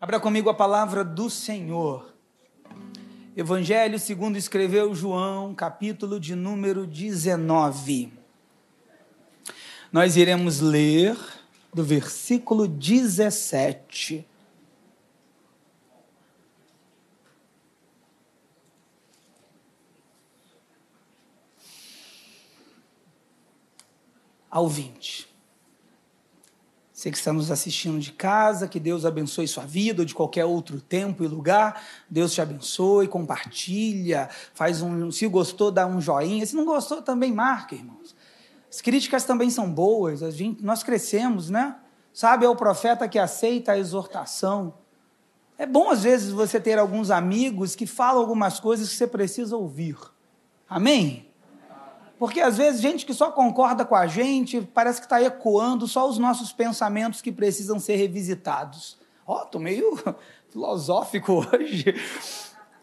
Abra comigo a palavra do Senhor. Evangelho segundo escreveu João, capítulo de número 19. Nós iremos ler do versículo 17 ao 20. Você que está nos assistindo de casa, que Deus abençoe sua vida ou de qualquer outro tempo e lugar. Deus te abençoe, compartilha, faz um, se gostou, dá um joinha. Se não gostou, também marca, irmãos. As críticas também são boas, a gente, nós crescemos, né? Sabe, é o profeta que aceita a exortação. É bom, às vezes, você ter alguns amigos que falam algumas coisas que você precisa ouvir. Amém? Porque às vezes gente que só concorda com a gente parece que está ecoando só os nossos pensamentos que precisam ser revisitados. Ó, oh, estou meio filosófico hoje.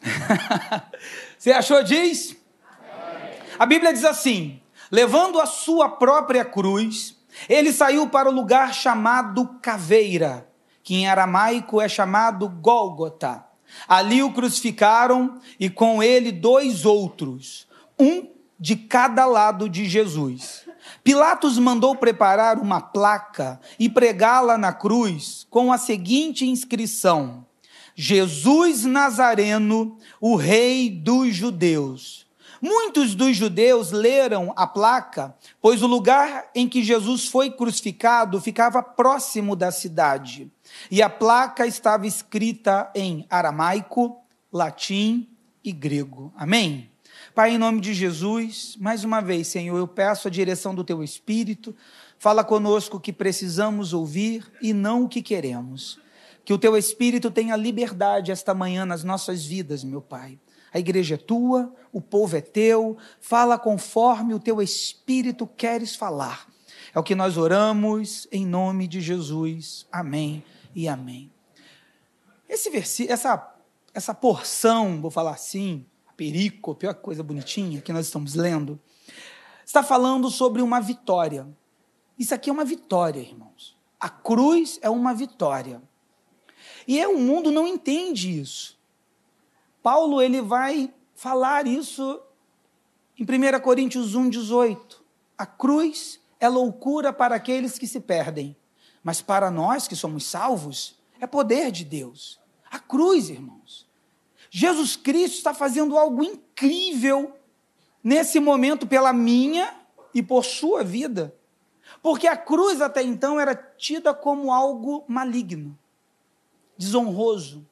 Você achou diz? A Bíblia diz assim: levando a sua própria cruz, ele saiu para o lugar chamado Caveira, que em aramaico é chamado Gólgota. Ali o crucificaram e com ele dois outros, um de cada lado de Jesus. Pilatos mandou preparar uma placa e pregá-la na cruz com a seguinte inscrição: Jesus Nazareno, o Rei dos Judeus. Muitos dos judeus leram a placa, pois o lugar em que Jesus foi crucificado ficava próximo da cidade. E a placa estava escrita em aramaico, latim e grego. Amém? Pai, em nome de Jesus, mais uma vez, Senhor, eu peço a direção do teu Espírito. Fala conosco o que precisamos ouvir e não o que queremos. Que o teu Espírito tenha liberdade esta manhã nas nossas vidas, meu Pai. A igreja é tua, o povo é teu, fala conforme o teu Espírito queres falar. É o que nós oramos em nome de Jesus. Amém e amém. Esse versículo, essa, essa porção, vou falar assim, perícope, olha que coisa bonitinha que nós estamos lendo, está falando sobre uma vitória. Isso aqui é uma vitória, irmãos. A cruz é uma vitória. E é, o mundo não entende isso. Paulo ele vai falar isso em 1 Coríntios 1, 18. A cruz é loucura para aqueles que se perdem, mas para nós que somos salvos, é poder de Deus. A cruz, irmãos, Jesus Cristo está fazendo algo incrível nesse momento pela minha e por sua vida. Porque a cruz até então era tida como algo maligno, desonroso.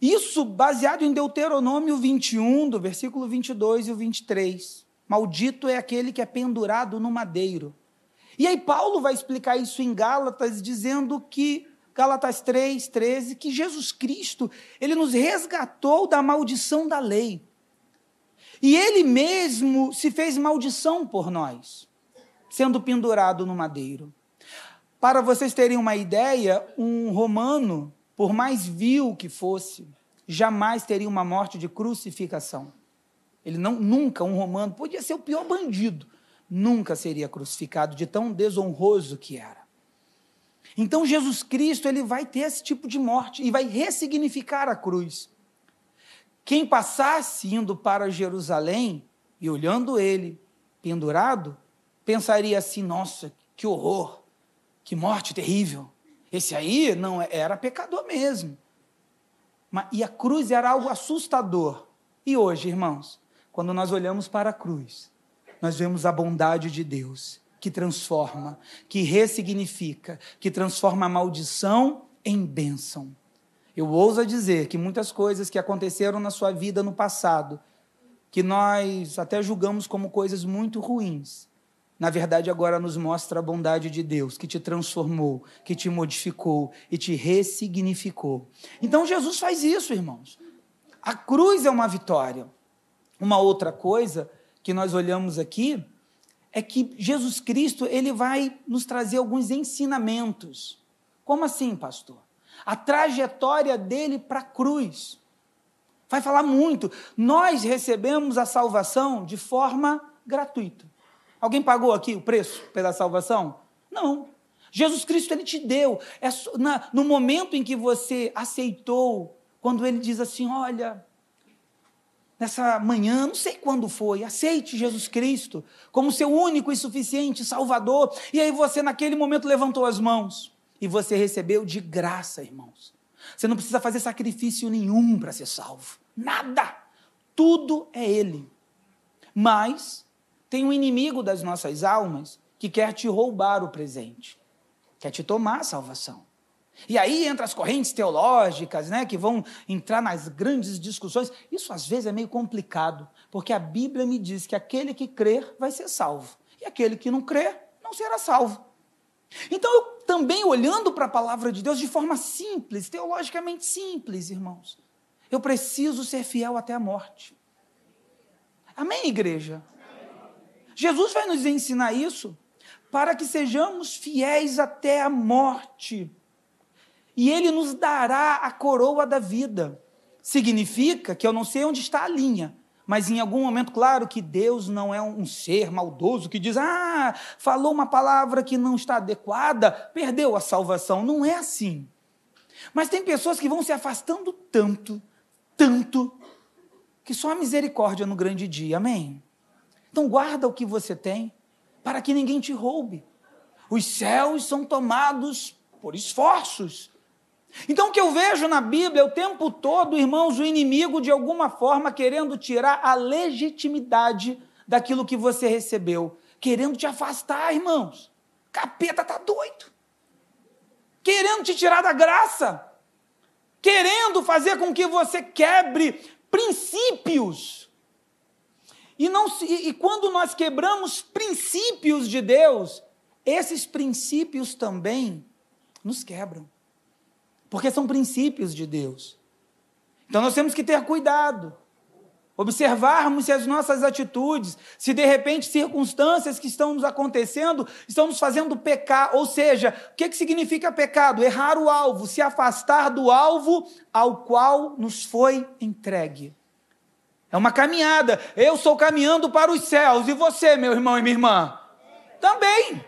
Isso baseado em Deuteronômio 21, do versículo 22 e o 23. Maldito é aquele que é pendurado no madeiro. E aí Paulo vai explicar isso em Gálatas, dizendo que Gálatas 3, 13, que Jesus Cristo, ele nos resgatou da maldição da lei. E ele mesmo se fez maldição por nós, sendo pendurado no madeiro. Para vocês terem uma ideia, um romano, por mais vil que fosse, jamais teria uma morte de crucificação. Ele não nunca um romano podia ser o pior bandido, nunca seria crucificado de tão desonroso que era. Então Jesus Cristo ele vai ter esse tipo de morte e vai ressignificar a cruz. Quem passasse indo para Jerusalém e olhando ele pendurado, pensaria assim: nossa, que horror, que morte terrível. Esse aí não era pecador mesmo. E a cruz era algo assustador. E hoje, irmãos, quando nós olhamos para a cruz, nós vemos a bondade de Deus que transforma, que ressignifica, que transforma a maldição em bênção. Eu ouso dizer que muitas coisas que aconteceram na sua vida no passado, que nós até julgamos como coisas muito ruins, na verdade agora nos mostra a bondade de Deus, que te transformou, que te modificou e te ressignificou. Então Jesus faz isso, irmãos. A cruz é uma vitória. Uma outra coisa que nós olhamos aqui é que Jesus Cristo ele vai nos trazer alguns ensinamentos. Como assim, pastor? A trajetória dele para a cruz. Vai falar muito. Nós recebemos a salvação de forma gratuita. Alguém pagou aqui o preço pela salvação? Não. Jesus Cristo, ele te deu. É no momento em que você aceitou, quando ele diz assim: olha, nessa manhã, não sei quando foi, aceite Jesus Cristo como seu único e suficiente Salvador. E aí você, naquele momento, levantou as mãos e você recebeu de graça, irmãos. Você não precisa fazer sacrifício nenhum para ser salvo. Nada. Tudo é Ele. Mas tem um inimigo das nossas almas que quer te roubar o presente, quer te tomar a salvação. E aí entra as correntes teológicas, né, que vão entrar nas grandes discussões. Isso às vezes é meio complicado, porque a Bíblia me diz que aquele que crer vai ser salvo, e aquele que não crer não será salvo. Então, eu também olhando para a palavra de Deus de forma simples, teologicamente simples, irmãos, eu preciso ser fiel até a morte. Amém, igreja? Jesus vai nos ensinar isso para que sejamos fiéis até a morte. E Ele nos dará a coroa da vida. Significa que eu não sei onde está a linha, mas em algum momento, claro que Deus não é um ser maldoso que diz, ah, falou uma palavra que não está adequada, perdeu a salvação. Não é assim. Mas tem pessoas que vão se afastando tanto, tanto, que só a misericórdia no grande dia, amém? Então guarda o que você tem, para que ninguém te roube. Os céus são tomados por esforços. Então, o que eu vejo na Bíblia o tempo todo, irmãos, o inimigo de alguma forma querendo tirar a legitimidade daquilo que você recebeu, querendo te afastar, irmãos. Capeta tá doido. Querendo te tirar da graça. Querendo fazer com que você quebre princípios. E, não, e quando nós quebramos princípios de Deus, esses princípios também nos quebram porque são princípios de Deus. Então nós temos que ter cuidado, observarmos se as nossas atitudes, se de repente circunstâncias que estão nos acontecendo estão nos fazendo pecar, ou seja, o que, que significa pecado? Errar o alvo, se afastar do alvo ao qual nos foi entregue. É uma caminhada. Eu estou caminhando para os céus. E você, meu irmão e minha irmã? Também.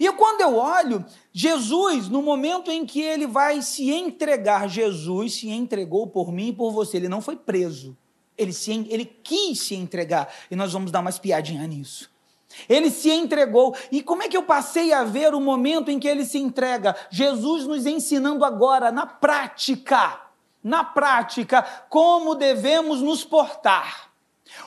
E quando eu olho, Jesus, no momento em que ele vai se entregar, Jesus se entregou por mim e por você, ele não foi preso. Ele, se, ele quis se entregar. E nós vamos dar uma espiadinha nisso. Ele se entregou. E como é que eu passei a ver o momento em que ele se entrega? Jesus nos ensinando agora, na prática, na prática, como devemos nos portar.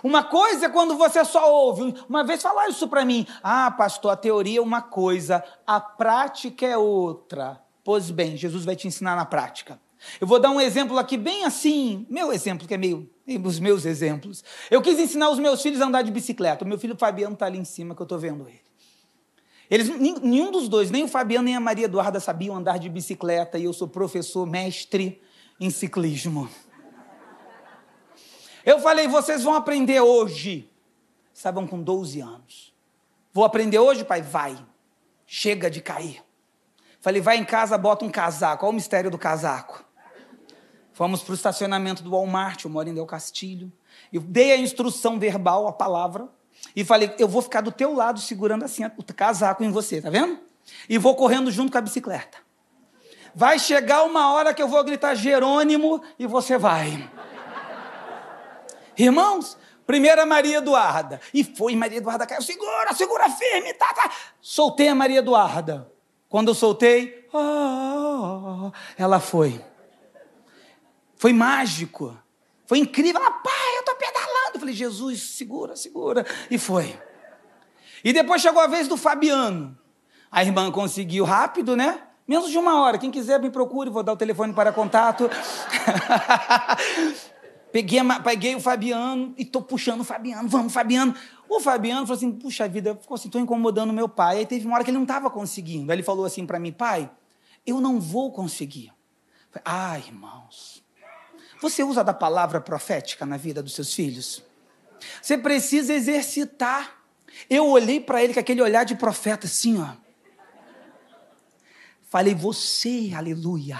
Uma coisa é quando você só ouve. Uma vez falar isso para mim. Ah, pastor, a teoria é uma coisa, a prática é outra. Pois bem, Jesus vai te ensinar na prática. Eu vou dar um exemplo aqui bem assim, meu exemplo, que é meio os meus exemplos. Eu quis ensinar os meus filhos a andar de bicicleta. O meu filho Fabiano está ali em cima, que eu estou vendo ele. Eles, nenhum dos dois, nem o Fabiano nem a Maria Eduarda sabiam andar de bicicleta, e eu sou professor, mestre em ciclismo. Eu falei, vocês vão aprender hoje. Estavam com 12 anos. Vou aprender hoje, pai? Vai. Chega de cair. Falei, vai em casa, bota um casaco. Olha o mistério do casaco. Fomos para o estacionamento do Walmart, eu moro em Del Castilho. Eu dei a instrução verbal, a palavra, e falei, eu vou ficar do teu lado segurando assim o casaco em você, tá vendo? E vou correndo junto com a bicicleta. Vai chegar uma hora que eu vou gritar Jerônimo e você vai. Irmãos, primeira Maria Eduarda. E foi, Maria Eduarda caiu, segura, segura firme, tá, tá. Soltei a Maria Eduarda. Quando eu soltei, oh, ela foi. Foi mágico. Foi incrível. Ela, pai, eu tô pedalando. Eu falei, Jesus, segura, segura. E foi. E depois chegou a vez do Fabiano. A irmã conseguiu rápido, né? Menos de uma hora. Quem quiser me procure, vou dar o telefone para contato. Peguei, peguei o Fabiano e estou puxando o Fabiano, vamos, Fabiano. O Fabiano falou assim: puxa vida, ficou assim, estou incomodando meu pai. Aí teve uma hora que ele não estava conseguindo. Aí ele falou assim para mim: pai, eu não vou conseguir. Falei, ah, irmãos, você usa da palavra profética na vida dos seus filhos? Você precisa exercitar. Eu olhei para ele com aquele olhar de profeta assim, ó. Falei, você, aleluia.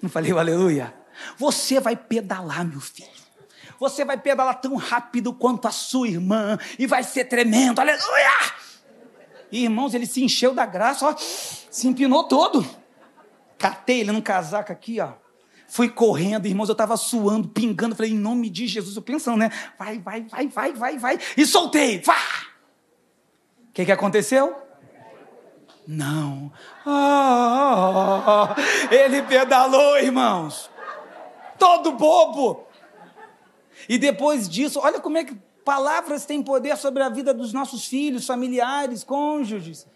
Não falei aleluia? Você vai pedalar, meu filho. Você vai pedalar tão rápido quanto a sua irmã e vai ser tremendo. Aleluia! E, irmãos, ele se encheu da graça, ó, se empinou todo. Catei ele num casaco aqui, ó. Fui correndo, irmãos, eu estava suando, pingando. Falei, em nome de Jesus, eu pensando, né? Vai, vai, vai, vai, vai, vai. E soltei. Vá! O que, que aconteceu? Não. Oh, ele pedalou, irmãos. Todo bobo. E depois disso, olha como é que palavras têm poder sobre a vida dos nossos filhos, familiares, cônjuges.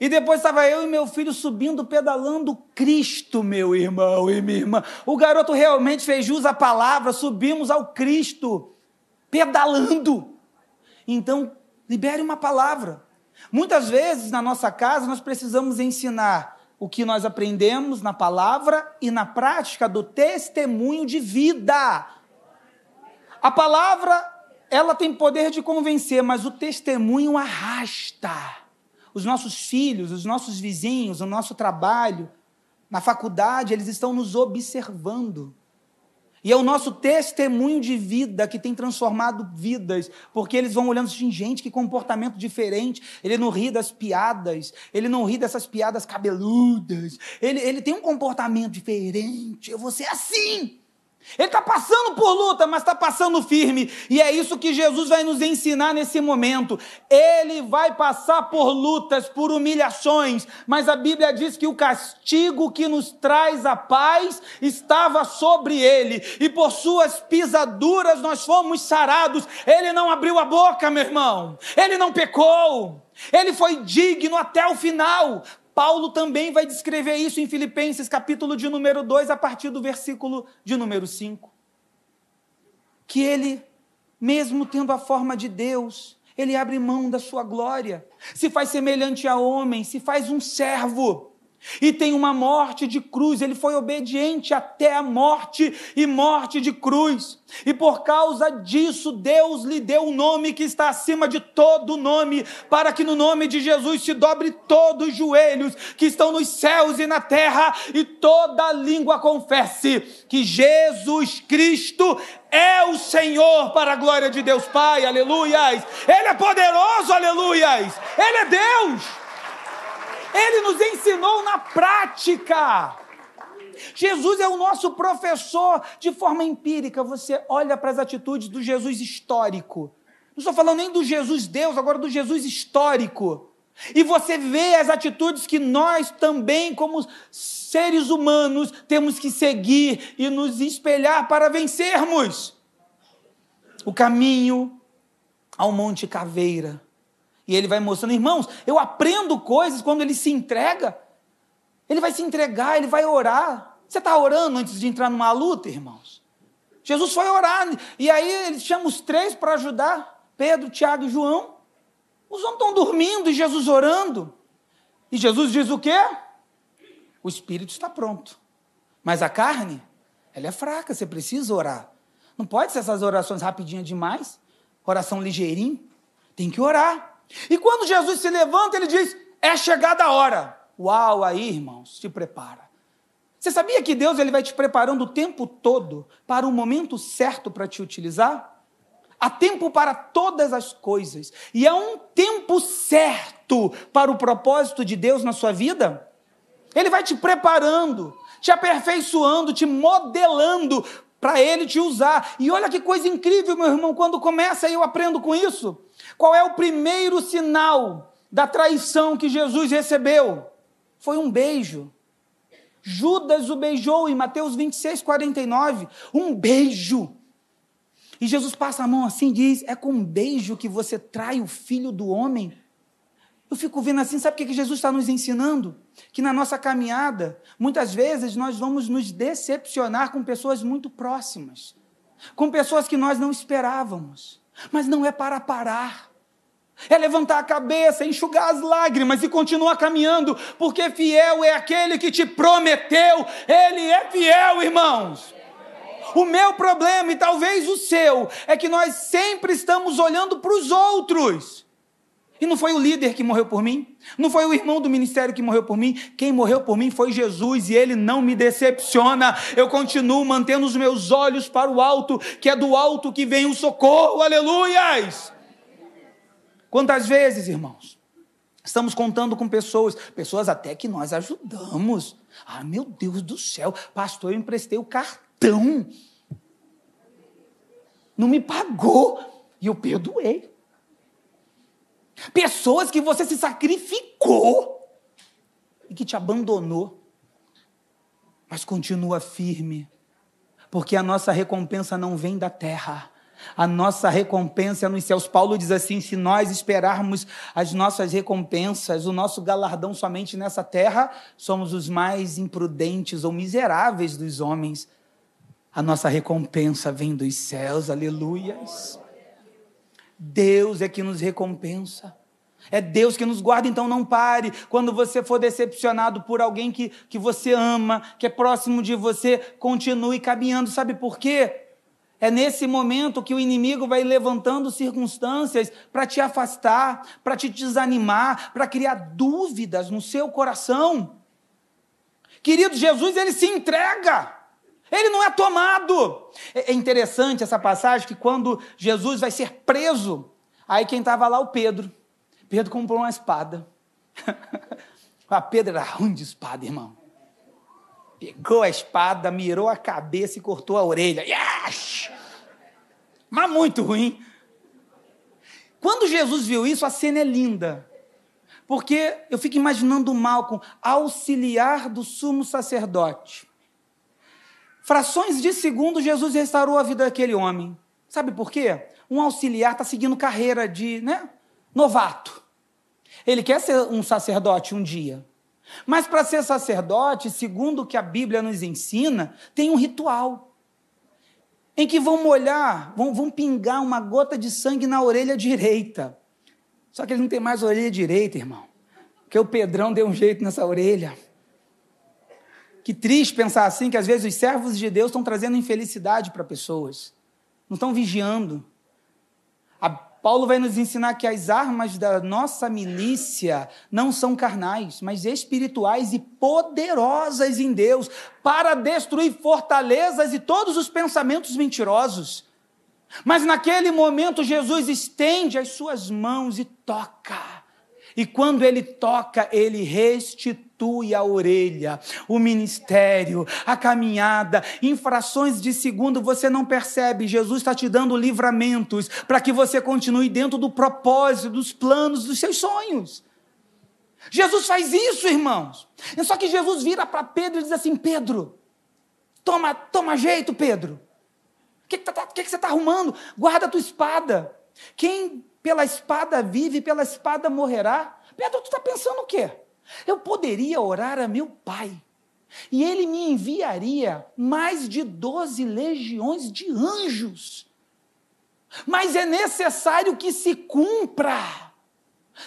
E depois estava eu e meu filho subindo, pedalando Cristo, meu irmão e minha irmã. O garoto realmente fez jus à palavra, subimos ao Cristo, pedalando. Então, libere uma palavra. Muitas vezes na nossa casa nós precisamos ensinar o que nós aprendemos na palavra e na prática do testemunho de vida. A palavra, ela tem poder de convencer, mas o testemunho arrasta os nossos filhos, os nossos vizinhos, o nosso trabalho, na faculdade, eles estão nos observando. E é o nosso testemunho de vida que tem transformado vidas, porque eles vão olhando assim, gente, que comportamento diferente. Ele não ri das piadas, ele não ri dessas piadas cabeludas. Ele, ele tem um comportamento diferente. Eu vou ser assim. Ele está passando por luta, mas está passando firme. E é isso que Jesus vai nos ensinar nesse momento. Ele vai passar por lutas, por humilhações, mas a Bíblia diz que o castigo que nos traz a paz estava sobre ele, e por suas pisaduras nós fomos sarados. Ele não abriu a boca, meu irmão. Ele não pecou. Ele foi digno até o final. Paulo também vai descrever isso em Filipenses, capítulo de número 2, a partir do versículo de número 5. Que ele, mesmo tendo a forma de Deus, ele abre mão da sua glória, se faz semelhante a homem, se faz um servo e tem uma morte de cruz. Ele foi obediente até a morte e morte de cruz. E por causa disso, Deus lhe deu o um nome que está acima de todo nome, para que no nome de Jesus se dobre todos os joelhos que estão nos céus e na terra, e toda língua confesse que Jesus Cristo é o Senhor para a glória de Deus Pai, aleluias. Ele é poderoso, aleluias. Ele é Deus. Ele nos ensinou na prática. Jesus é o nosso professor de forma empírica. Você olha para as atitudes do Jesus histórico. Não estou falando nem do Jesus Deus, agora do Jesus histórico. E você vê as atitudes que nós também, como seres humanos, temos que seguir e nos espelhar para vencermos. O caminho ao Monte Caveira e ele vai mostrando, irmãos, eu aprendo coisas quando ele se entrega. Ele vai se entregar, ele vai orar. Você está orando antes de entrar numa luta, irmãos? Jesus foi orar, e aí ele chama os três para ajudar: Pedro, Tiago e João. Os homens estão dormindo e Jesus orando. E Jesus diz o quê? O espírito está pronto, mas a carne, ela é fraca, você precisa orar. Não pode ser essas orações rapidinhas demais, oração ligeirinho. Tem que orar. E quando Jesus se levanta, ele diz: É chegada a hora. Uau, aí, irmãos, se prepara. Você sabia que Deus ele vai te preparando o tempo todo para o momento certo para te utilizar? Há tempo para todas as coisas. E há um tempo certo para o propósito de Deus na sua vida? Ele vai te preparando, te aperfeiçoando, te modelando para ele te usar. E olha que coisa incrível, meu irmão, quando começa eu aprendo com isso. Qual é o primeiro sinal da traição que Jesus recebeu? Foi um beijo. Judas o beijou em Mateus 26, 49. Um beijo. E Jesus passa a mão assim e diz: É com um beijo que você trai o filho do homem? Eu fico vendo assim, sabe o que Jesus está nos ensinando? Que na nossa caminhada, muitas vezes nós vamos nos decepcionar com pessoas muito próximas, com pessoas que nós não esperávamos. Mas não é para parar. É levantar a cabeça, enxugar as lágrimas e continuar caminhando, porque fiel é aquele que te prometeu, ele é fiel, irmãos. O meu problema, e talvez o seu, é que nós sempre estamos olhando para os outros. E não foi o líder que morreu por mim, não foi o irmão do ministério que morreu por mim, quem morreu por mim foi Jesus e ele não me decepciona. Eu continuo mantendo os meus olhos para o alto, que é do alto que vem o socorro, aleluias! Quantas vezes, irmãos, Estamos contando com pessoas, pessoas até que nós ajudamos. Ah, meu Deus do céu, pastor, eu emprestei o cartão. Não me pagou e eu perdoei. Pessoas que você se sacrificou e que te abandonou, mas continua firme, porque a nossa recompensa não vem da terra, a nossa recompensa é nos céus. Paulo diz assim: se nós esperarmos as nossas recompensas, o nosso galardão somente nessa terra, somos os mais imprudentes ou miseráveis dos homens. A nossa recompensa vem dos céus, aleluias. Deus é que nos recompensa. É Deus que nos guarda, então não pare. Quando você for decepcionado por alguém que, que você ama, que é próximo de você, continue caminhando. Sabe por quê? É nesse momento que o inimigo vai levantando circunstâncias para te afastar, para te desanimar, para criar dúvidas no seu coração. Querido, Jesus, ele se entrega. Ele não é tomado. É, é interessante essa passagem que quando Jesus vai ser preso, aí quem estava lá, o Pedro. Pedro comprou uma espada. a Pedro era ruim de espada, irmão. Pegou a espada, mirou a cabeça e cortou a orelha. Yes! Mas muito ruim. Quando Jesus viu isso, a cena é linda. Porque eu fico imaginando Malcolm, auxiliar do sumo sacerdote. Frações de segundo, Jesus restaurou a vida daquele homem. Sabe por quê? Um auxiliar está seguindo carreira de né, novato. Ele quer ser um sacerdote um dia. Mas para ser sacerdote, segundo o que a Bíblia nos ensina, tem um ritual. Em que vão molhar, vão, vão pingar uma gota de sangue na orelha direita. Só que ele não tem mais orelha direita, irmão. Porque o Pedrão deu um jeito nessa orelha. Que triste pensar assim, que às vezes os servos de Deus estão trazendo infelicidade para pessoas. Não estão vigiando. A Paulo vai nos ensinar que as armas da nossa milícia não são carnais, mas espirituais e poderosas em Deus para destruir fortalezas e todos os pensamentos mentirosos. Mas naquele momento Jesus estende as suas mãos e toca. E quando ele toca, ele restitui a orelha, o ministério, a caminhada, infrações de segundo você não percebe. Jesus está te dando livramentos para que você continue dentro do propósito, dos planos, dos seus sonhos. Jesus faz isso, irmãos. Só que Jesus vira para Pedro e diz assim: Pedro, toma, toma jeito, Pedro. O que, que, tá, que, que você está arrumando? Guarda a tua espada. Quem pela espada vive, pela espada morrerá. Pedro, tu está pensando o quê? Eu poderia orar a meu pai, e ele me enviaria mais de doze legiões de anjos. Mas é necessário que se cumpra.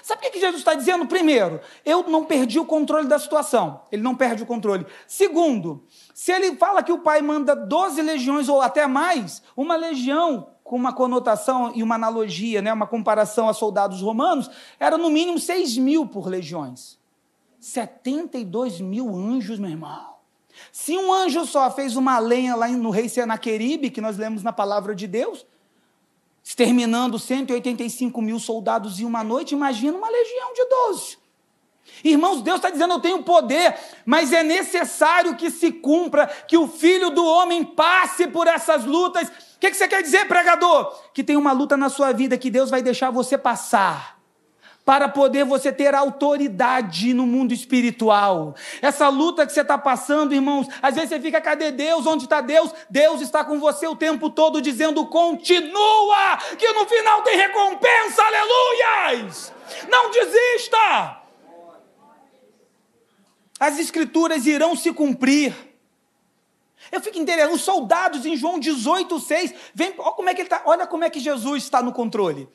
Sabe o que Jesus está dizendo? Primeiro, eu não perdi o controle da situação. Ele não perde o controle. Segundo, se ele fala que o pai manda 12 legiões ou até mais, uma legião com uma conotação e uma analogia, né, uma comparação a soldados romanos, era no mínimo 6 mil por legiões. 72 mil anjos, meu irmão. Se um anjo só fez uma lenha lá no rei Senaqueribe, que nós lemos na palavra de Deus, exterminando 185 mil soldados em uma noite, imagina uma legião de 12. Irmãos, Deus está dizendo: eu tenho poder, mas é necessário que se cumpra, que o filho do homem passe por essas lutas. O que, que você quer dizer, pregador? Que tem uma luta na sua vida que Deus vai deixar você passar para poder você ter autoridade no mundo espiritual. Essa luta que você está passando, irmãos, às vezes você fica, cadê Deus? Onde está Deus? Deus está com você o tempo todo dizendo, continua, que no final tem recompensa, aleluias! Não desista! as escrituras irão se cumprir. Eu fico interessado, os soldados em João 18, 6, vem, olha como é que ele tá, olha como é que Jesus está no controle.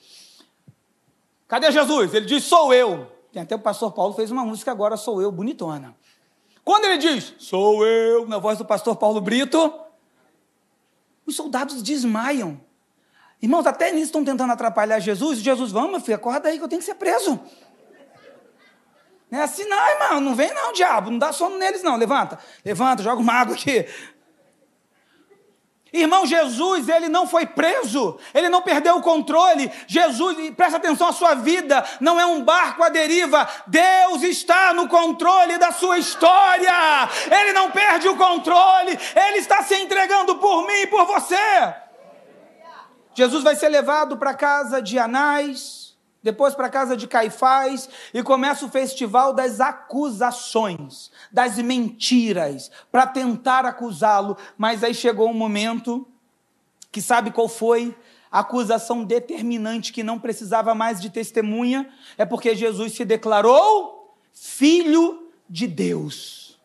Cadê Jesus? Ele diz, sou eu. Tem até o pastor Paulo fez uma música agora, sou eu, bonitona. Quando ele diz, sou eu, na voz do pastor Paulo Brito, os soldados desmaiam. Irmãos, até nisso estão tentando atrapalhar Jesus. Jesus, vamos, meu filho, acorda aí que eu tenho que ser preso. Não é assim, não, irmão, não vem não, diabo, não dá sono neles não, levanta, levanta, joga uma água aqui. Irmão, Jesus, ele não foi preso, ele não perdeu o controle. Jesus, presta atenção, a sua vida não é um barco à deriva. Deus está no controle da sua história. Ele não perde o controle, ele está se entregando por mim e por você. Jesus vai ser levado para a casa de Anás, depois para a casa de Caifás e começa o festival das acusações, das mentiras, para tentar acusá-lo. Mas aí chegou um momento que sabe qual foi? A acusação determinante que não precisava mais de testemunha, é porque Jesus se declarou filho de Deus.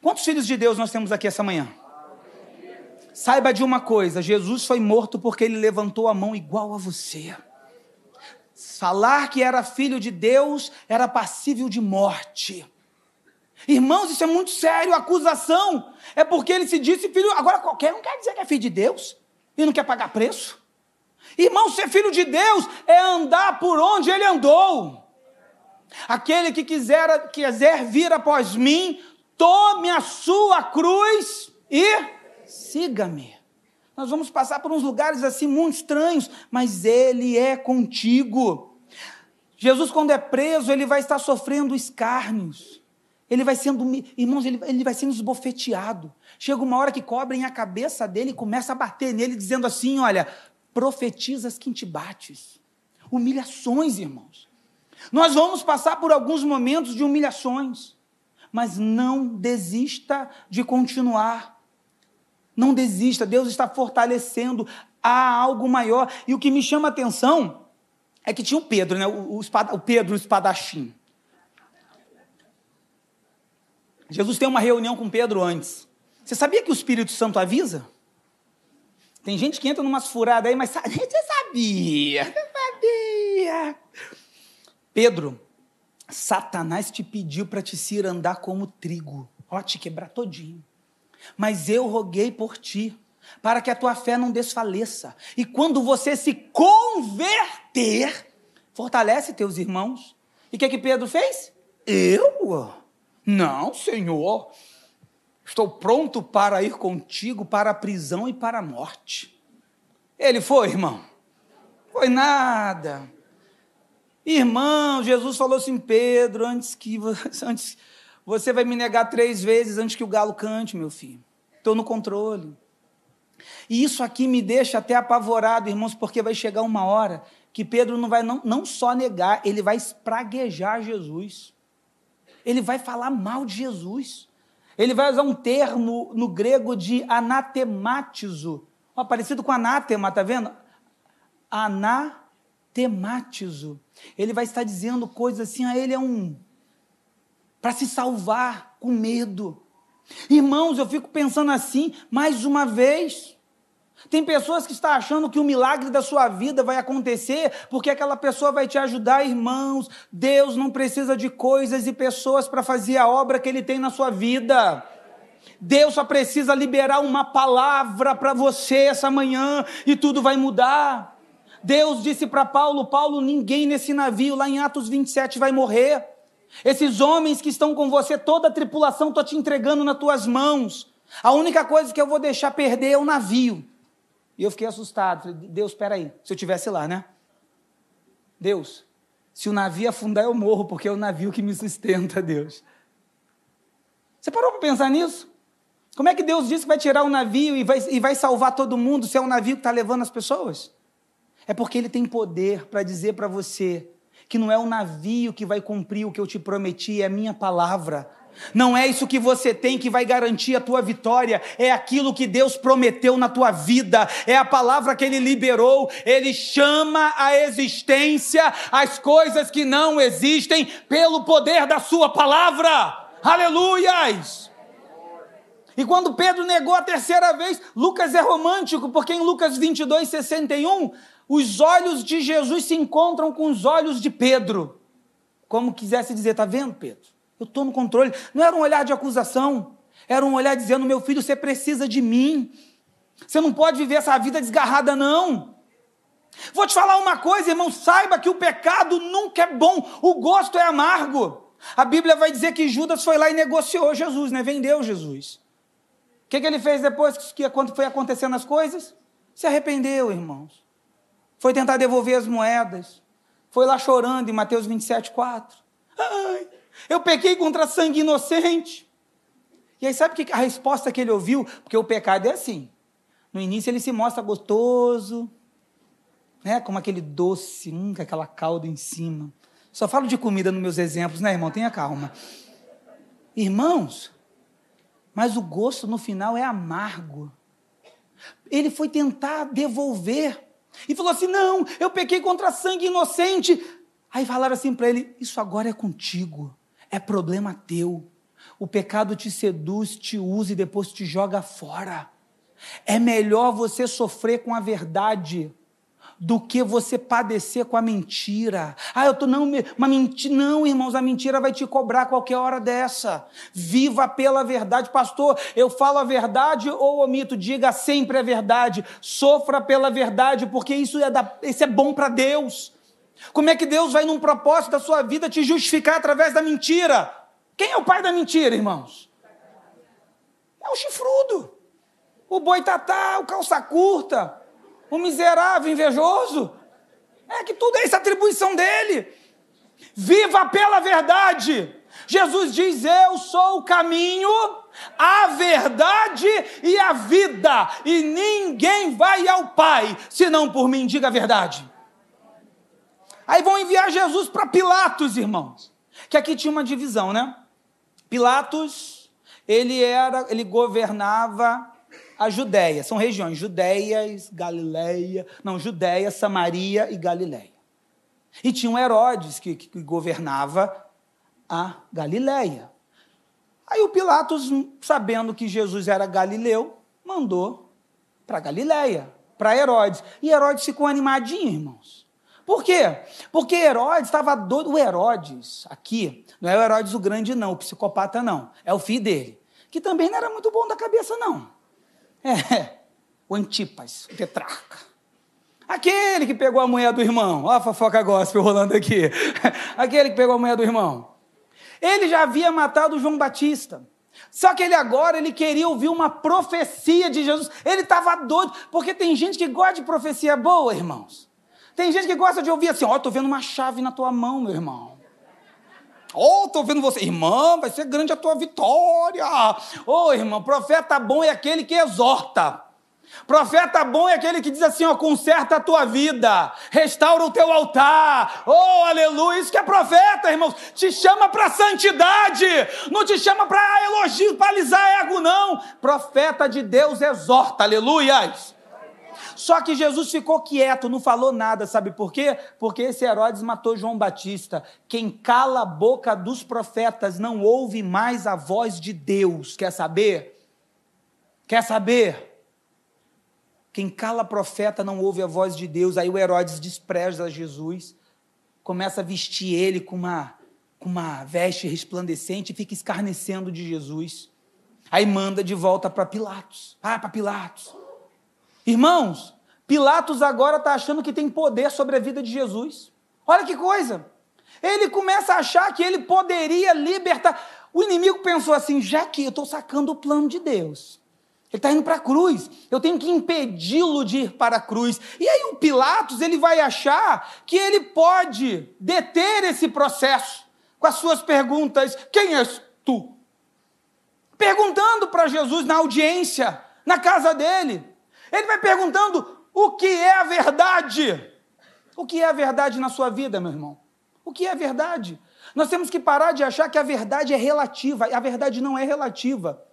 Quantos filhos de Deus nós temos aqui essa manhã? Saiba de uma coisa: Jesus foi morto porque ele levantou a mão igual a você. Falar que era filho de Deus era passível de morte. Irmãos, isso é muito sério, acusação. É porque ele se disse filho. Agora, qualquer um quer dizer que é filho de Deus e não quer pagar preço. Irmão, ser filho de Deus é andar por onde ele andou. Aquele que quiser, quiser vir após mim, tome a sua cruz e siga-me. Nós vamos passar por uns lugares assim muito estranhos, mas Ele é contigo. Jesus, quando é preso, ele vai estar sofrendo escárnios. Ele vai sendo, irmãos, ele, ele vai sendo esbofeteado. Chega uma hora que cobrem a cabeça dele e começa a bater nele, dizendo assim: Olha, profetizas que te bates. Humilhações, irmãos. Nós vamos passar por alguns momentos de humilhações, mas não desista de continuar. Não desista, Deus está fortalecendo. Há algo maior. E o que me chama a atenção é que tinha o Pedro, né? o, o, espada, o Pedro o espadachim. Jesus tem uma reunião com Pedro antes. Você sabia que o Espírito Santo avisa? Tem gente que entra numas furadas aí, mas você sabia, você sabia. Pedro, Satanás te pediu para te andar como trigo. Ó, te quebrar todinho. Mas eu roguei por ti, para que a tua fé não desfaleça. E quando você se converter, fortalece teus irmãos. E o que, que Pedro fez? Eu? Não, Senhor. Estou pronto para ir contigo para a prisão e para a morte. Ele foi, irmão? Foi nada. Irmão, Jesus falou assim, Pedro, antes que antes você vai me negar três vezes antes que o galo cante, meu filho. Estou no controle. E isso aqui me deixa até apavorado, irmãos, porque vai chegar uma hora que Pedro não vai não, não só negar, ele vai espraguejar Jesus. Ele vai falar mal de Jesus. Ele vai usar um termo no grego de anatematizo. Ó, parecido com anátema, tá vendo? Anatematizo. Ele vai estar dizendo coisas assim, a ah, ele é um para se salvar com medo. Irmãos, eu fico pensando assim, mais uma vez. Tem pessoas que estão achando que o milagre da sua vida vai acontecer porque aquela pessoa vai te ajudar, irmãos. Deus não precisa de coisas e pessoas para fazer a obra que Ele tem na sua vida. Deus só precisa liberar uma palavra para você essa manhã e tudo vai mudar. Deus disse para Paulo: Paulo, ninguém nesse navio, lá em Atos 27, vai morrer. Esses homens que estão com você, toda a tripulação, estou te entregando nas tuas mãos. A única coisa que eu vou deixar perder é o navio. E eu fiquei assustado. Falei, Deus, espera aí. Se eu tivesse lá, né? Deus, se o navio afundar, eu morro, porque é o navio que me sustenta, Deus. Você parou para pensar nisso? Como é que Deus disse que vai tirar o navio e vai, e vai salvar todo mundo se é o navio que está levando as pessoas? É porque Ele tem poder para dizer para você que não é o navio que vai cumprir o que eu te prometi, é a minha palavra. Não é isso que você tem que vai garantir a tua vitória, é aquilo que Deus prometeu na tua vida, é a palavra que Ele liberou. Ele chama a existência as coisas que não existem pelo poder da Sua palavra. Aleluias! E quando Pedro negou a terceira vez, Lucas é romântico, porque em Lucas 22, 61, os olhos de Jesus se encontram com os olhos de Pedro. Como quisesse dizer, está vendo, Pedro? Eu estou no controle. Não era um olhar de acusação, era um olhar dizendo: meu filho, você precisa de mim. Você não pode viver essa vida desgarrada, não. Vou te falar uma coisa, irmão, saiba que o pecado nunca é bom, o gosto é amargo. A Bíblia vai dizer que Judas foi lá e negociou Jesus, né? Vendeu Jesus. O que, que ele fez depois que foi acontecendo as coisas? Se arrependeu, irmãos. Foi tentar devolver as moedas. Foi lá chorando em Mateus 27, 4. Ai, eu pequei contra sangue inocente. E aí, sabe que a resposta que ele ouviu? Porque o pecado é assim. No início ele se mostra gostoso, né? como aquele doce, hum, com aquela calda em cima. Só falo de comida nos meus exemplos, né, irmão? Tenha calma. Irmãos, mas o gosto no final é amargo. Ele foi tentar devolver e falou assim: Não, eu pequei contra sangue inocente. Aí falaram assim para ele: Isso agora é contigo, é problema teu. O pecado te seduz, te usa e depois te joga fora. É melhor você sofrer com a verdade do que você padecer com a mentira. Ah, eu tô não, uma mentira, não, irmãos, a mentira vai te cobrar qualquer hora dessa. Viva pela verdade, pastor. Eu falo a verdade ou omito? Diga sempre a verdade. Sofra pela verdade, porque isso é da, isso é bom para Deus. Como é que Deus vai num propósito da sua vida te justificar através da mentira? Quem é o pai da mentira, irmãos? É o chifrudo. O boitatá, o calça curta, o miserável invejoso. É que tudo é essa atribuição dele. Viva pela verdade. Jesus diz: Eu sou o caminho, a verdade e a vida, e ninguém vai ao Pai senão por mim. Diga a verdade. Aí vão enviar Jesus para Pilatos, irmãos. Que aqui tinha uma divisão, né? Pilatos, ele era, ele governava a Judéia. São regiões, Judéias, Galileia, não, Judéia, Samaria e Galileia. E tinha um Herodes que, que governava a Galileia. Aí o Pilatos, sabendo que Jesus era galileu, mandou para Galileia, para Herodes. E Herodes ficou animadinho, irmãos. Por quê? Porque Herodes estava doido. O Herodes, aqui, não é o Herodes o grande, não, o psicopata, não. É o filho dele. Que também não era muito bom da cabeça, não. É, o Antipas, o tetrarca. Aquele que pegou a mulher do irmão. Olha a fofoca gospel rolando aqui. Aquele que pegou a mulher do irmão. Ele já havia matado João Batista. Só que ele agora ele queria ouvir uma profecia de Jesus. Ele estava doido, porque tem gente que gosta de profecia boa, irmãos. Tem gente que gosta de ouvir assim: Ó, oh, estou vendo uma chave na tua mão, meu irmão. Ó, oh, estou vendo você. Irmã, vai ser grande a tua vitória. Ô, oh, irmão, profeta bom é aquele que exorta. Profeta bom é aquele que diz assim: ó, conserta a tua vida, restaura o teu altar. Oh, aleluia! Isso que é profeta, irmãos. Te chama para santidade, não te chama para elogio, para alisar ego, não. Profeta de Deus exorta, aleluias. Só que Jesus ficou quieto, não falou nada, sabe por quê? Porque esse Herodes matou João Batista. Quem cala a boca dos profetas não ouve mais a voz de Deus. Quer saber? Quer saber? Quem cala profeta não ouve a voz de Deus. Aí o Herodes despreza Jesus, começa a vestir ele com uma, com uma veste resplandecente e fica escarnecendo de Jesus. Aí manda de volta para Pilatos. Ah, para Pilatos. Irmãos, Pilatos agora está achando que tem poder sobre a vida de Jesus. Olha que coisa! Ele começa a achar que ele poderia libertar. O inimigo pensou assim: já que eu estou sacando o plano de Deus, ele está indo para a cruz, eu tenho que impedi-lo de ir para a cruz. E aí o Pilatos ele vai achar que ele pode deter esse processo com as suas perguntas: quem és tu? Perguntando para Jesus na audiência, na casa dele. Ele vai perguntando o que é a verdade. O que é a verdade na sua vida, meu irmão? O que é a verdade? Nós temos que parar de achar que a verdade é relativa. A verdade não é relativa.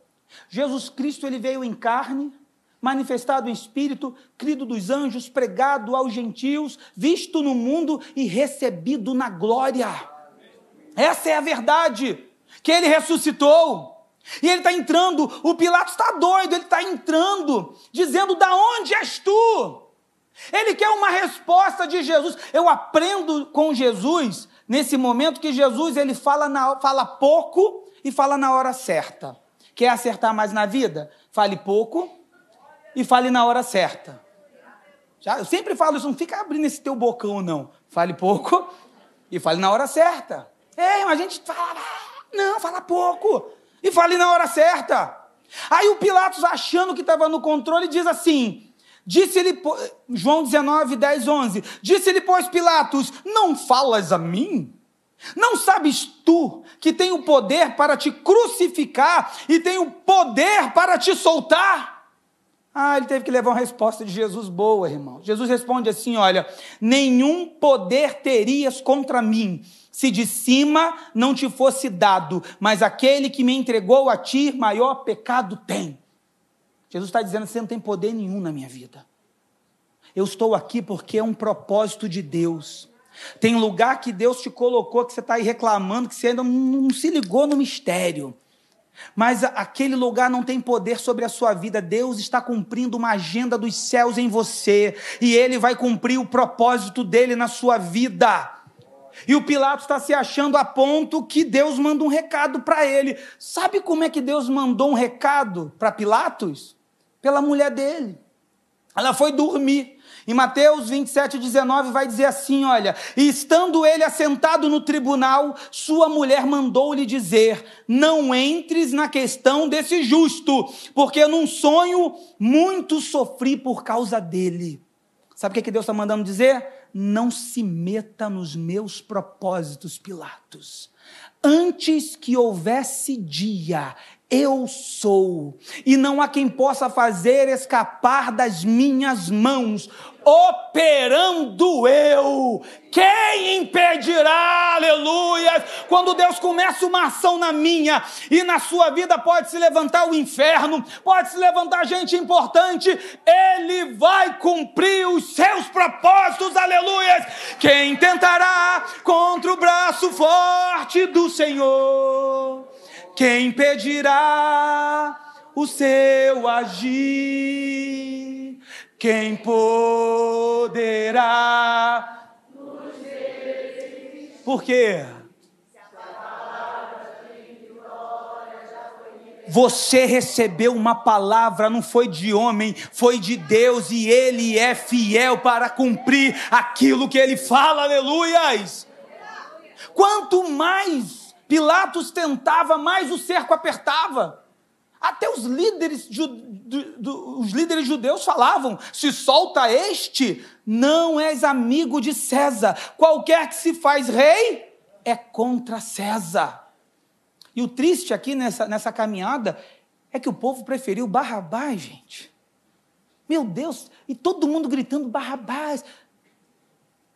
Jesus Cristo ele veio em carne, manifestado em espírito, crido dos anjos, pregado aos gentios, visto no mundo e recebido na glória. Essa é a verdade. Que ele ressuscitou e ele está entrando, o Pilatos está doido, ele está entrando, dizendo: Da onde és tu? Ele quer uma resposta de Jesus. Eu aprendo com Jesus nesse momento que Jesus ele fala, na, fala pouco e fala na hora certa. Quer acertar mais na vida? Fale pouco e fale na hora certa. Já, eu sempre falo isso, não fica abrindo esse teu bocão, não. Fale pouco e fale na hora certa. É, a gente fala, não, fala pouco e fale na hora certa. Aí o Pilatos, achando que estava no controle, diz assim: Disse-lhe, João 19, 10, 11: Disse-lhe, pois, Pilatos: Não falas a mim? Não sabes tu que tenho poder para te crucificar e tenho poder para te soltar? Ah, ele teve que levar uma resposta de Jesus boa, irmão. Jesus responde assim: Olha, nenhum poder terias contra mim, se de cima não te fosse dado, mas aquele que me entregou a ti, maior pecado tem. Jesus está dizendo: Você não tem poder nenhum na minha vida. Eu estou aqui porque é um propósito de Deus. Tem lugar que Deus te colocou que você está aí reclamando, que você ainda não se ligou no mistério. Mas aquele lugar não tem poder sobre a sua vida. Deus está cumprindo uma agenda dos céus em você. E Ele vai cumprir o propósito dele na sua vida. E o Pilatos está se achando a ponto que Deus manda um recado para ele. Sabe como é que Deus mandou um recado para Pilatos? Pela mulher dele. Ela foi dormir. Em Mateus 27, 19 vai dizer assim: olha, e estando ele assentado no tribunal, sua mulher mandou-lhe dizer: Não entres na questão desse justo, porque num sonho muito sofri por causa dele. Sabe o que, que Deus está mandando dizer? Não se meta nos meus propósitos, Pilatos. Antes que houvesse dia, eu sou, e não há quem possa fazer escapar das minhas mãos operando eu. Quem impedirá, aleluia? Quando Deus começa uma ação na minha e na sua vida, pode se levantar o inferno, pode se levantar gente importante, Ele vai cumprir os seus propósitos, aleluia. Quem tentará contra o braço forte do Senhor? Quem impedirá o seu agir? Quem poderá? Por quê? Você recebeu uma palavra, não foi de homem, foi de Deus, e Ele é fiel para cumprir aquilo que Ele fala, aleluias. Quanto mais Pilatos tentava, mais o cerco apertava. Até os líderes, os líderes judeus falavam: se solta este, não és amigo de César. Qualquer que se faz rei é contra César. E o triste aqui nessa, nessa caminhada é que o povo preferiu Barrabás, gente. Meu Deus, e todo mundo gritando Barrabás.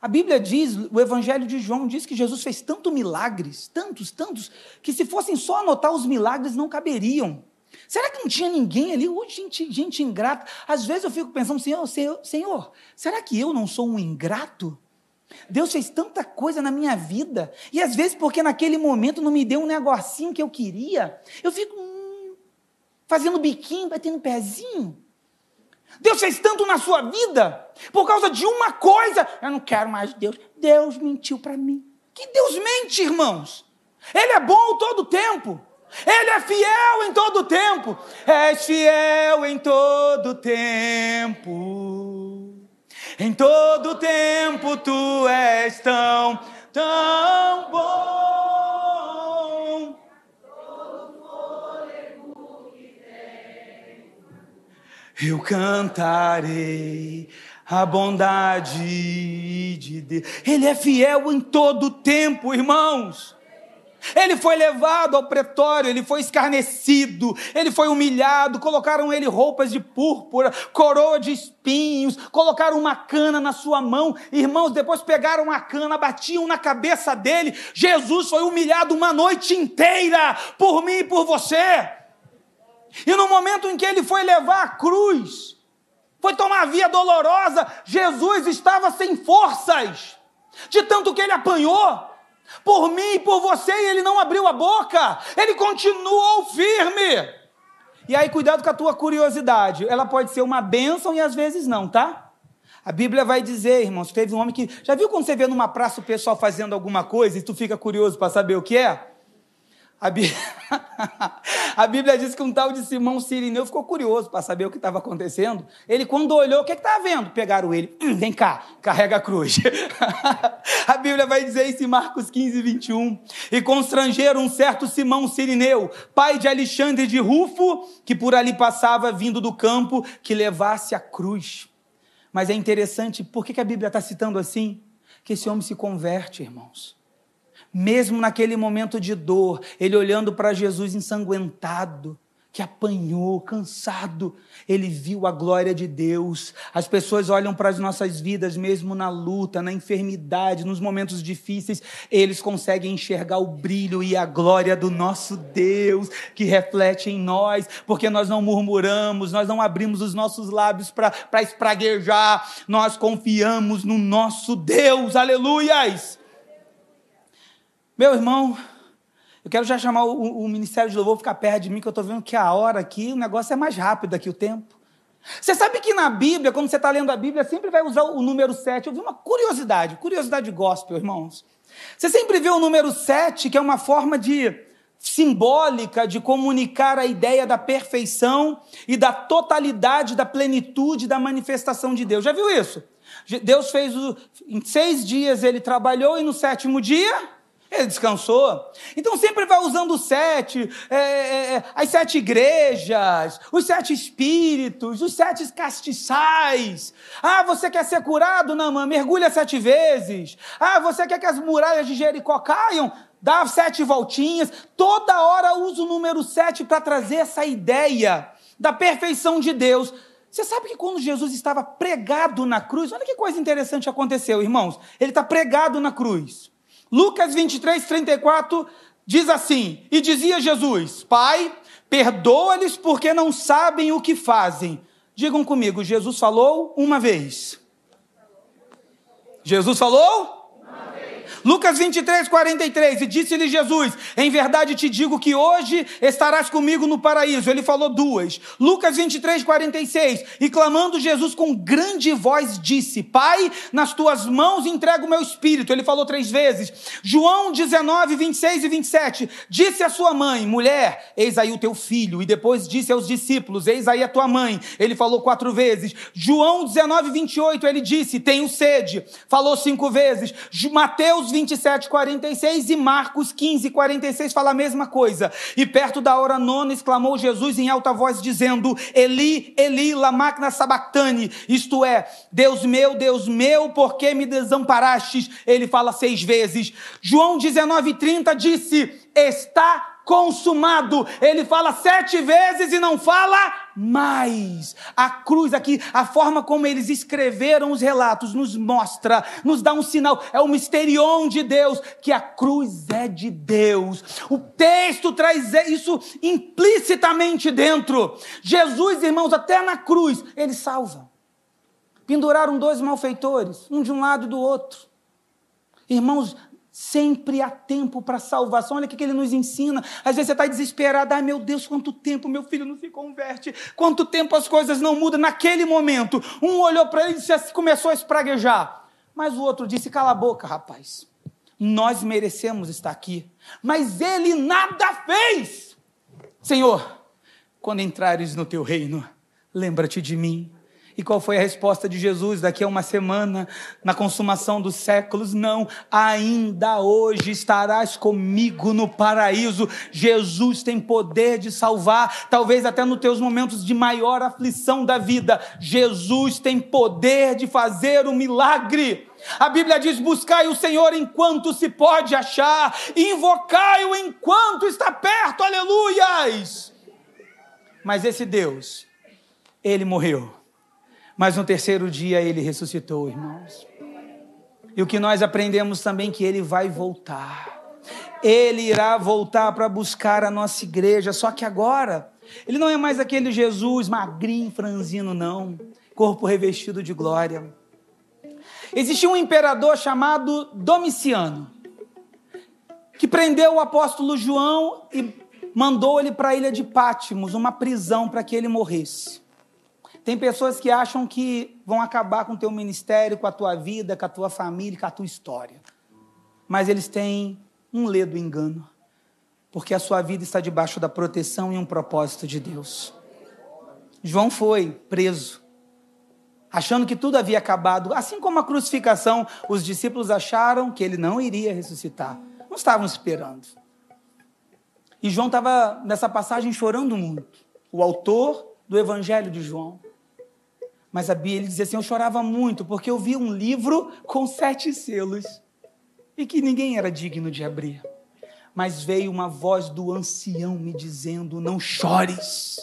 A Bíblia diz, o Evangelho de João diz que Jesus fez tantos milagres, tantos, tantos, que se fossem só anotar os milagres não caberiam. Será que não tinha ninguém ali? Oh, gente, gente ingrata. Às vezes eu fico pensando, Senhor, Senhor, Senhor, será que eu não sou um ingrato? Deus fez tanta coisa na minha vida, e às vezes porque naquele momento não me deu um negocinho que eu queria, eu fico hum, fazendo biquinho, batendo pezinho. Deus fez tanto na sua vida, por causa de uma coisa, eu não quero mais Deus. Deus mentiu para mim. Que Deus mente, irmãos? Ele é bom todo o tempo. Ele é fiel em todo tempo. És fiel em todo tempo. Em todo tempo tu és tão, tão bom. Eu cantarei a bondade de Deus. Ele é fiel em todo tempo, irmãos. Ele foi levado ao pretório, ele foi escarnecido, ele foi humilhado, colocaram ele roupas de púrpura, coroa de espinhos, colocaram uma cana na sua mão. Irmãos, depois pegaram a cana, batiam na cabeça dele. Jesus foi humilhado uma noite inteira por mim e por você. E no momento em que ele foi levar a cruz, foi tomar a via dolorosa, Jesus estava sem forças, de tanto que ele apanhou por mim e por você, e ele não abriu a boca, ele continuou firme. E aí, cuidado com a tua curiosidade, ela pode ser uma bênção e às vezes não, tá? A Bíblia vai dizer, irmãos, teve um homem que. Já viu quando você vê numa praça o pessoal fazendo alguma coisa e tu fica curioso para saber o que é? A, Bí... a, Bíblia diz que um tal de Simão Sirineu ficou curioso para saber o que estava acontecendo. Ele, quando olhou, o que estava vendo? Pegaram ele. Hum, vem cá, carrega a cruz. a Bíblia vai dizer isso em Marcos 15, 21. E constrangeram um certo Simão Sirineu, pai de Alexandre de Rufo, que por ali passava vindo do campo, que levasse a cruz. Mas é interessante, por que a Bíblia está citando assim? Que esse homem se converte, irmãos mesmo naquele momento de dor, ele olhando para Jesus ensanguentado, que apanhou, cansado, ele viu a glória de Deus. As pessoas olham para as nossas vidas, mesmo na luta, na enfermidade, nos momentos difíceis, eles conseguem enxergar o brilho e a glória do nosso Deus que reflete em nós, porque nós não murmuramos, nós não abrimos os nossos lábios para espraguejar, nós confiamos no nosso Deus, aleluias! Meu irmão, eu quero já chamar o, o Ministério de Louvor ficar perto de mim, que eu estou vendo que a hora aqui, o negócio é mais rápido aqui, o tempo. Você sabe que na Bíblia, quando você está lendo a Bíblia, sempre vai usar o número 7. Eu vi uma curiosidade, curiosidade gospel, irmãos. Você sempre vê o número 7, que é uma forma de simbólica de comunicar a ideia da perfeição e da totalidade, da plenitude da manifestação de Deus. Já viu isso? Deus fez o, em seis dias ele trabalhou e no sétimo dia ele descansou. Então sempre vai usando sete, é, é, é, as sete igrejas, os sete espíritos, os sete castiçais. Ah, você quer ser curado? Não, mãe, mergulha sete vezes. Ah, você quer que as muralhas de Jericó caiam? Dá sete voltinhas. Toda hora usa o número sete para trazer essa ideia da perfeição de Deus. Você sabe que quando Jesus estava pregado na cruz, olha que coisa interessante aconteceu, irmãos. Ele está pregado na cruz. Lucas 23, 34 diz assim: E dizia Jesus: Pai, perdoa-lhes porque não sabem o que fazem. Digam comigo, Jesus falou uma vez. Jesus falou? Lucas 23, 43, e disse-lhe Jesus: Em verdade te digo que hoje estarás comigo no paraíso. Ele falou duas. Lucas 23, 46, e clamando Jesus com grande voz disse: Pai, nas tuas mãos entrego o meu espírito. Ele falou três vezes. João 19, 26 e 27, disse à sua mãe: Mulher, eis aí o teu filho. E depois disse aos discípulos: Eis aí a tua mãe. Ele falou quatro vezes. João 19, 28, ele disse: Tenho sede. Falou cinco vezes. Mateus 27, 46 e Marcos 15, 46 fala a mesma coisa. E perto da hora nona exclamou Jesus em alta voz, dizendo: Eli, Eli, lama sabactani, isto é, Deus meu, Deus meu, por que me desamparastes? Ele fala seis vezes. João 19, 30 disse: Está consumado. Ele fala sete vezes e não fala mais. A cruz aqui, a forma como eles escreveram os relatos, nos mostra, nos dá um sinal. É o misterion de Deus, que a cruz é de Deus. O texto traz isso implicitamente dentro. Jesus, irmãos, até na cruz, ele salva. Penduraram dois malfeitores, um de um lado e do outro. Irmãos, Sempre há tempo para salvação. Olha o que ele nos ensina. Às vezes você está desesperado. Ai, meu Deus, quanto tempo meu filho não se converte. Quanto tempo as coisas não mudam. Naquele momento, um olhou para ele e começou a espraguejar. Mas o outro disse: Cala a boca, rapaz. Nós merecemos estar aqui. Mas ele nada fez. Senhor, quando entrares no teu reino, lembra-te de mim. E qual foi a resposta de Jesus daqui a uma semana, na consumação dos séculos? Não, ainda hoje estarás comigo no paraíso. Jesus tem poder de salvar, talvez até nos teus momentos de maior aflição da vida. Jesus tem poder de fazer o um milagre. A Bíblia diz: buscai o Senhor enquanto se pode achar, invocai-o enquanto está perto, aleluias. Mas esse Deus, ele morreu mas no terceiro dia ele ressuscitou, irmãos. E o que nós aprendemos também que ele vai voltar. Ele irá voltar para buscar a nossa igreja, só que agora ele não é mais aquele Jesus magrinho, franzino, não, corpo revestido de glória. Existia um imperador chamado Domiciano, que prendeu o apóstolo João e mandou ele para a ilha de Pátimos, uma prisão para que ele morresse. Tem pessoas que acham que vão acabar com o teu ministério, com a tua vida, com a tua família, com a tua história. Mas eles têm um ledo engano. porque a sua vida está debaixo da proteção e um propósito de Deus. João foi preso, achando que tudo havia acabado. Assim como a crucificação, os discípulos acharam que ele não iria ressuscitar. Não estavam esperando. E João estava nessa passagem chorando muito. O autor do Evangelho de João. Mas a Bíblia dizia assim: Eu chorava muito porque eu vi um livro com sete selos e que ninguém era digno de abrir. Mas veio uma voz do ancião me dizendo: Não chores,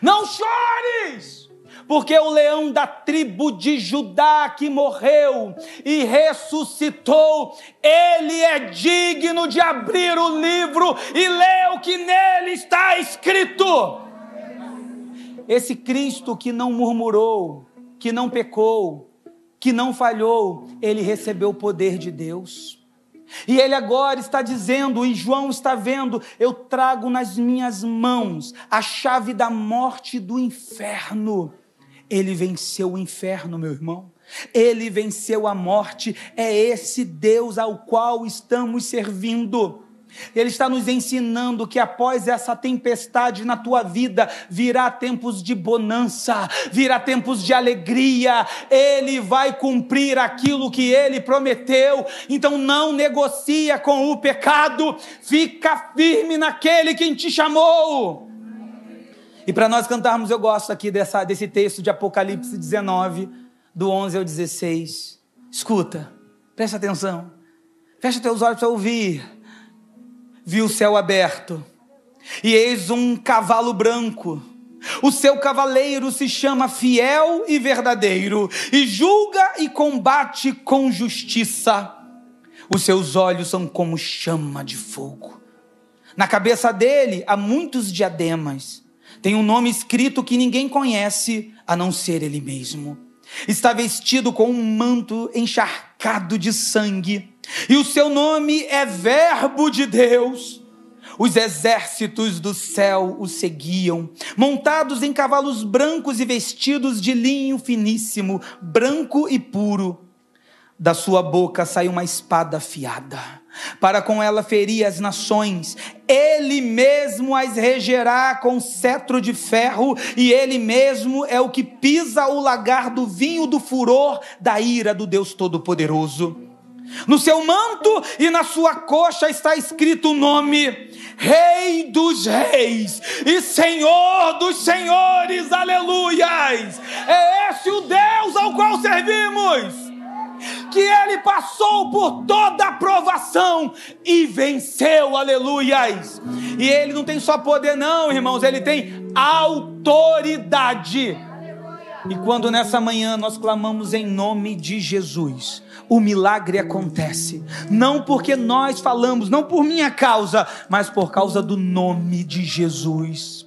não chores, porque o leão da tribo de Judá que morreu e ressuscitou, ele é digno de abrir o livro e ler o que nele está escrito. Esse Cristo que não murmurou, que não pecou, que não falhou, ele recebeu o poder de Deus. E ele agora está dizendo, e João está vendo: eu trago nas minhas mãos a chave da morte e do inferno. Ele venceu o inferno, meu irmão. Ele venceu a morte. É esse Deus ao qual estamos servindo. Ele está nos ensinando que após essa tempestade na tua vida, virá tempos de bonança, virá tempos de alegria. Ele vai cumprir aquilo que ele prometeu. Então não negocia com o pecado, fica firme naquele que te chamou. E para nós cantarmos, eu gosto aqui dessa, desse texto de Apocalipse 19, do 11 ao 16. Escuta, presta atenção, fecha teus olhos para ouvir vi o céu aberto, e eis um cavalo branco. O seu cavaleiro se chama Fiel e Verdadeiro, e julga e combate com justiça. Os seus olhos são como chama de fogo. Na cabeça dele há muitos diademas. Tem um nome escrito que ninguém conhece a não ser ele mesmo. Está vestido com um manto encharcado de sangue e o seu nome é Verbo de Deus. Os exércitos do céu o seguiam, montados em cavalos brancos e vestidos de linho finíssimo, branco e puro. Da sua boca saiu uma espada afiada, para com ela ferir as nações. Ele mesmo as regerá com cetro de ferro, e ele mesmo é o que pisa o lagar do vinho do furor da ira do Deus Todo-Poderoso. No seu manto e na sua coxa está escrito o nome Rei dos Reis e Senhor dos Senhores, aleluias! É esse o Deus ao qual servimos. Que ele passou por toda a provação e venceu, aleluias! E ele não tem só poder, não, irmãos, ele tem autoridade. E quando nessa manhã nós clamamos em nome de Jesus, o milagre acontece. Não porque nós falamos, não por minha causa, mas por causa do nome de Jesus.